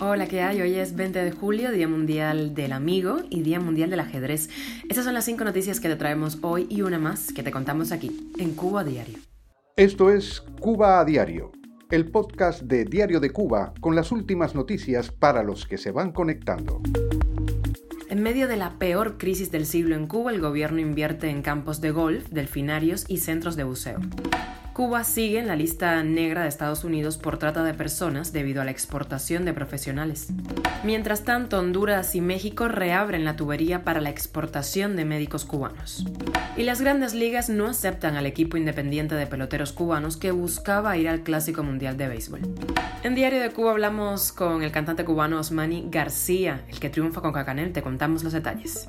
Hola, ¿qué hay? Hoy es 20 de julio, Día Mundial del Amigo y Día Mundial del Ajedrez. Estas son las cinco noticias que te traemos hoy y una más que te contamos aquí, en Cuba a Diario. Esto es Cuba a Diario, el podcast de Diario de Cuba con las últimas noticias para los que se van conectando. En medio de la peor crisis del siglo en Cuba, el gobierno invierte en campos de golf, delfinarios y centros de buceo. Cuba sigue en la lista negra de Estados Unidos por trata de personas debido a la exportación de profesionales. Mientras tanto, Honduras y México reabren la tubería para la exportación de médicos cubanos. Y las grandes ligas no aceptan al equipo independiente de peloteros cubanos que buscaba ir al Clásico Mundial de Béisbol. En Diario de Cuba hablamos con el cantante cubano Osmani García, el que triunfa con Cacanel. Te contamos los detalles.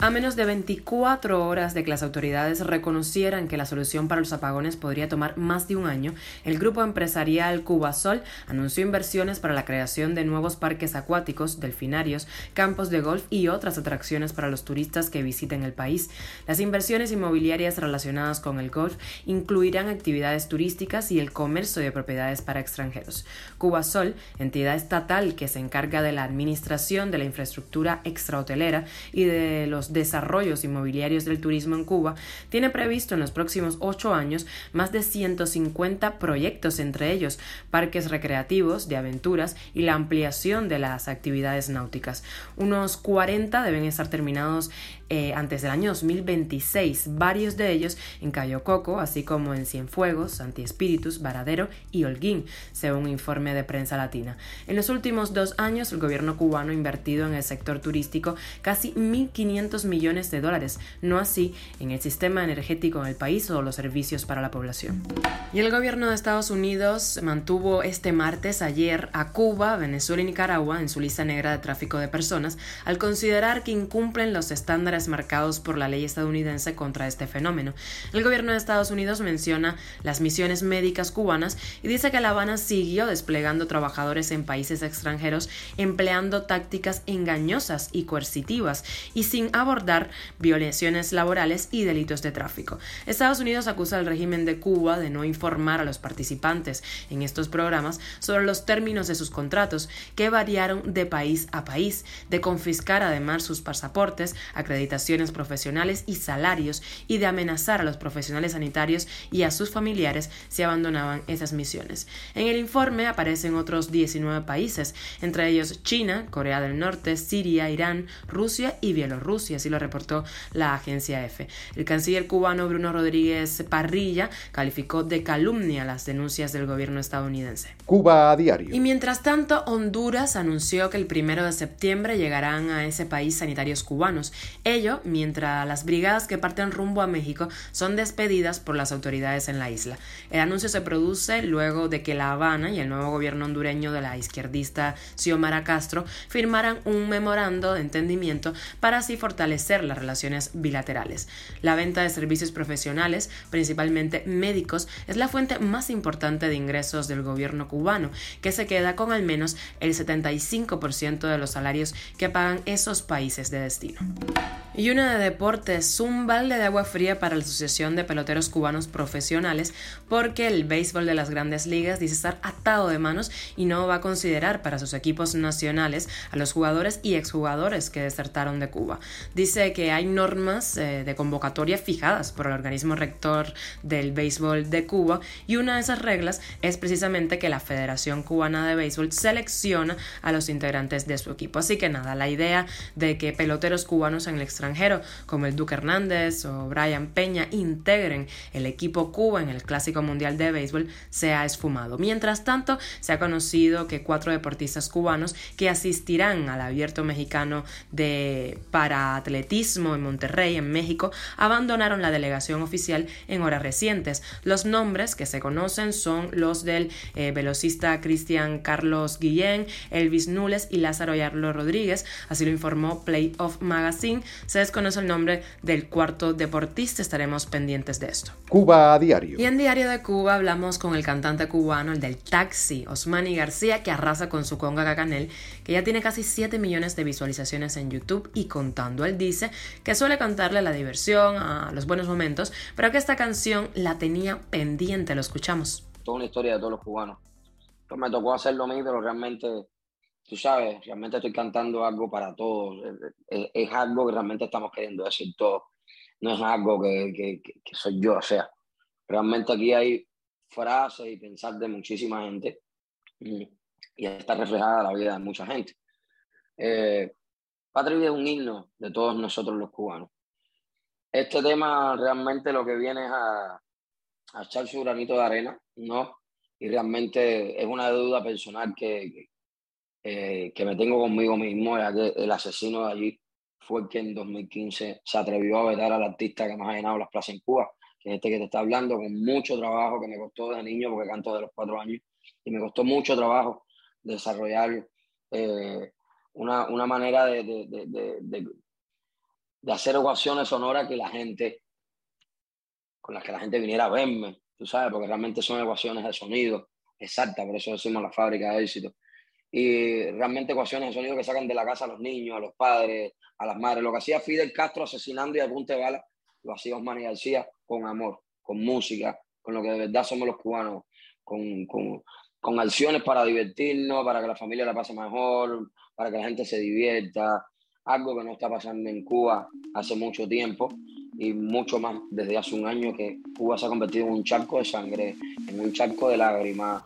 A menos de 24 horas de que las autoridades reconocieran que la solución para los apagones podría tomar más de un año, el grupo empresarial Cubasol anunció inversiones para la creación de nuevos parques acuáticos, delfinarios, campos de golf y otras atracciones para los turistas que visiten el país. Las inversiones inmobiliarias relacionadas con el golf incluirán actividades turísticas y el comercio de propiedades para extranjeros. Cubasol, entidad estatal que se encarga de la administración de la infraestructura extrahotelera y de los desarrollos inmobiliarios del turismo en Cuba, tiene previsto en los próximos ocho años más de 150 proyectos, entre ellos parques recreativos, de aventuras y la ampliación de las actividades náuticas. Unos 40 deben estar terminados eh, antes del año 2026, varios de ellos en Cayo Coco, así como en Cienfuegos, Espíritus, Varadero y Holguín, según un informe de prensa latina. En los últimos dos años, el gobierno cubano ha invertido en el sector turístico casi 1.500 millones de dólares, no así en el sistema energético en el país o los servicios para la población. Y el gobierno de Estados Unidos mantuvo este martes ayer a Cuba, Venezuela y Nicaragua en su lista negra de tráfico de personas al considerar que incumplen los estándares marcados por la ley estadounidense contra este fenómeno. El gobierno de Estados Unidos menciona las misiones médicas cubanas y dice que La Habana siguió desplegando trabajadores en países extranjeros empleando tácticas engañosas y coercitivas y sin abordar violaciones laborales y delitos de tráfico. Estados Unidos acusa al régimen de Cuba de no informar a los participantes en estos programas sobre los términos de sus contratos que variaron de país a país, de confiscar además sus pasaportes, acreditados profesionales y salarios y de amenazar a los profesionales sanitarios y a sus familiares si abandonaban esas misiones. En el informe aparecen otros 19 países, entre ellos China, Corea del Norte, Siria, Irán, Rusia y Bielorrusia, así lo reportó la agencia EFE. El canciller cubano Bruno Rodríguez Parrilla calificó de calumnia las denuncias del gobierno estadounidense. Cuba a diario. Y mientras tanto, Honduras anunció que el primero de septiembre llegarán a ese país sanitarios cubanos ello mientras las brigadas que parten rumbo a México son despedidas por las autoridades en la isla. El anuncio se produce luego de que La Habana y el nuevo gobierno hondureño de la izquierdista Xiomara Castro firmaran un memorando de entendimiento para así fortalecer las relaciones bilaterales. La venta de servicios profesionales, principalmente médicos, es la fuente más importante de ingresos del gobierno cubano, que se queda con al menos el 75% de los salarios que pagan esos países de destino. Y una de deportes, un balde de agua fría para la Asociación de Peloteros Cubanos Profesionales, porque el béisbol de las grandes ligas dice estar atado de manos y no va a considerar para sus equipos nacionales a los jugadores y exjugadores que desertaron de Cuba. Dice que hay normas eh, de convocatoria fijadas por el organismo rector del béisbol de Cuba y una de esas reglas es precisamente que la Federación Cubana de Béisbol selecciona a los integrantes de su equipo. Así que nada, la idea de que peloteros cubanos en el extranjero como el Duque Hernández o Brian Peña integren el equipo Cuba en el Clásico Mundial de Béisbol se ha esfumado. Mientras tanto, se ha conocido que cuatro deportistas cubanos que asistirán al abierto mexicano de paraatletismo en Monterrey, en México, abandonaron la delegación oficial en horas recientes. Los nombres que se conocen son los del eh, velocista Cristian Carlos Guillén, Elvis Nules y Lázaro Yarlo Rodríguez, así lo informó Playoff Magazine. Se Se desconoce el nombre del cuarto deportista, estaremos pendientes de esto. Cuba a diario. Y en Diario de Cuba hablamos con el cantante cubano, el del taxi, Osmani García, que arrasa con su conga cacanel, que ya tiene casi 7 millones de visualizaciones en YouTube y contando. Él dice que suele cantarle la diversión, a los buenos momentos, pero que esta canción la tenía pendiente, lo escuchamos. Toda una historia de todos los cubanos. Pues me tocó hacer lo mismo, pero realmente tú sabes, realmente estoy cantando algo para todos. Es, algo que realmente estamos queriendo decir todos. No es algo que, que, que, soy yo, o sea, realmente aquí hay frases y pensar de muchísima gente mm, y está reflejada la vida de mucha gente. Eh, Patria es un himno de todos nosotros los cubanos. Este tema realmente lo que viene es a, a echar su granito de arena, ¿no? Y realmente es una deuda personal que, eh, que me tengo conmigo mismo, ya que el asesino de allí fue el que en 2015 se atrevió a vetar al artista que más ha llenado las plazas en Cuba, que es este que te está hablando, con mucho trabajo que me costó de niño, porque canto de los cuatro años, y me costó mucho trabajo desarrollar eh, una, una, manera de, de, de, de, hacer ecuaciones sonoras que la gente, con las que la gente viniera a verme, tú sabes, porque realmente son ecuaciones de sonido exactas, por eso decimos la fábrica de éxito y realmente ecuaciones de sonido que sacan de la casa a los niños, a los padres, a las madres. Lo que hacía Fidel Castro asesinando y a punta de lo hacía Osman y García con amor, con música, con lo que de verdad somos los cubanos, con, con, con acciones para divertirnos, para que la familia la pase mejor, para que la gente se divierta, algo que no está pasando en Cuba hace mucho tiempo y mucho más desde hace un año que Cuba se ha convertido en un charco de sangre, en un charco de lágrimas.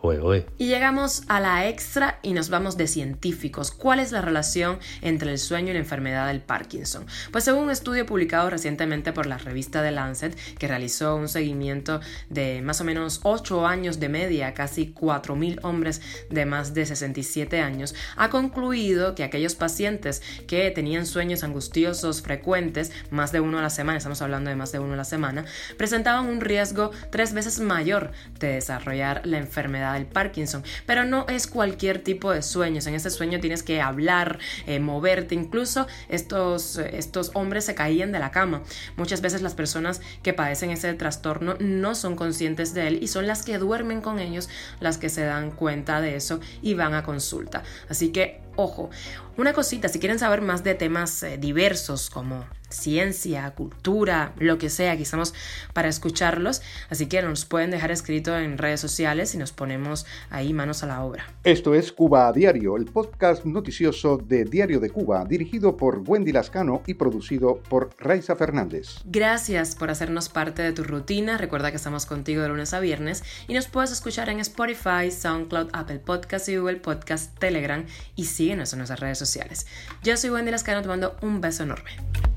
Y llegamos a la extra y nos vamos de científicos. ¿Cuál es la relación entre el sueño y la enfermedad del Parkinson? Pues según un estudio publicado recientemente por la revista The Lancet, que realizó un seguimiento de más o menos 8 años de media, casi 4.000 hombres de más de 67 años, ha concluido que aquellos pacientes que tenían sueños angustiosos frecuentes, más de uno a la semana, estamos hablando de más de uno a la semana, presentaban un riesgo tres veces mayor de desarrollar la enfermedad del Parkinson. Pero no es cualquier tipo de sueños. En este sueño tienes que hablar, eh, moverte. Incluso estos, estos hombres se caían de la cama. Muchas veces las personas que padecen ese trastorno no son conscientes de él y son las que duermen con ellos las que se dan cuenta de eso y van a consulta. Así que, ojo, una cosita, si quieren saber más de temas eh, diversos como ciencia, cultura, lo que sea, aquí estamos para escucharlos, así que nos pueden dejar escrito en redes sociales y nos ponemos ahí manos a la obra. Esto es Cuba a Diario, el podcast noticioso de Diario de Cuba, dirigido por Wendy Lascano y producido por Raiza Fernández. Gracias por hacernos parte de tu rutina, recuerda que estamos contigo de lunes a viernes y nos puedes escuchar en Spotify, SoundCloud, Apple Podcast y Google Podcast, Telegram y síguenos en nuestras redes sociales. Yo soy Wendy Lascano, te mando un beso enorme.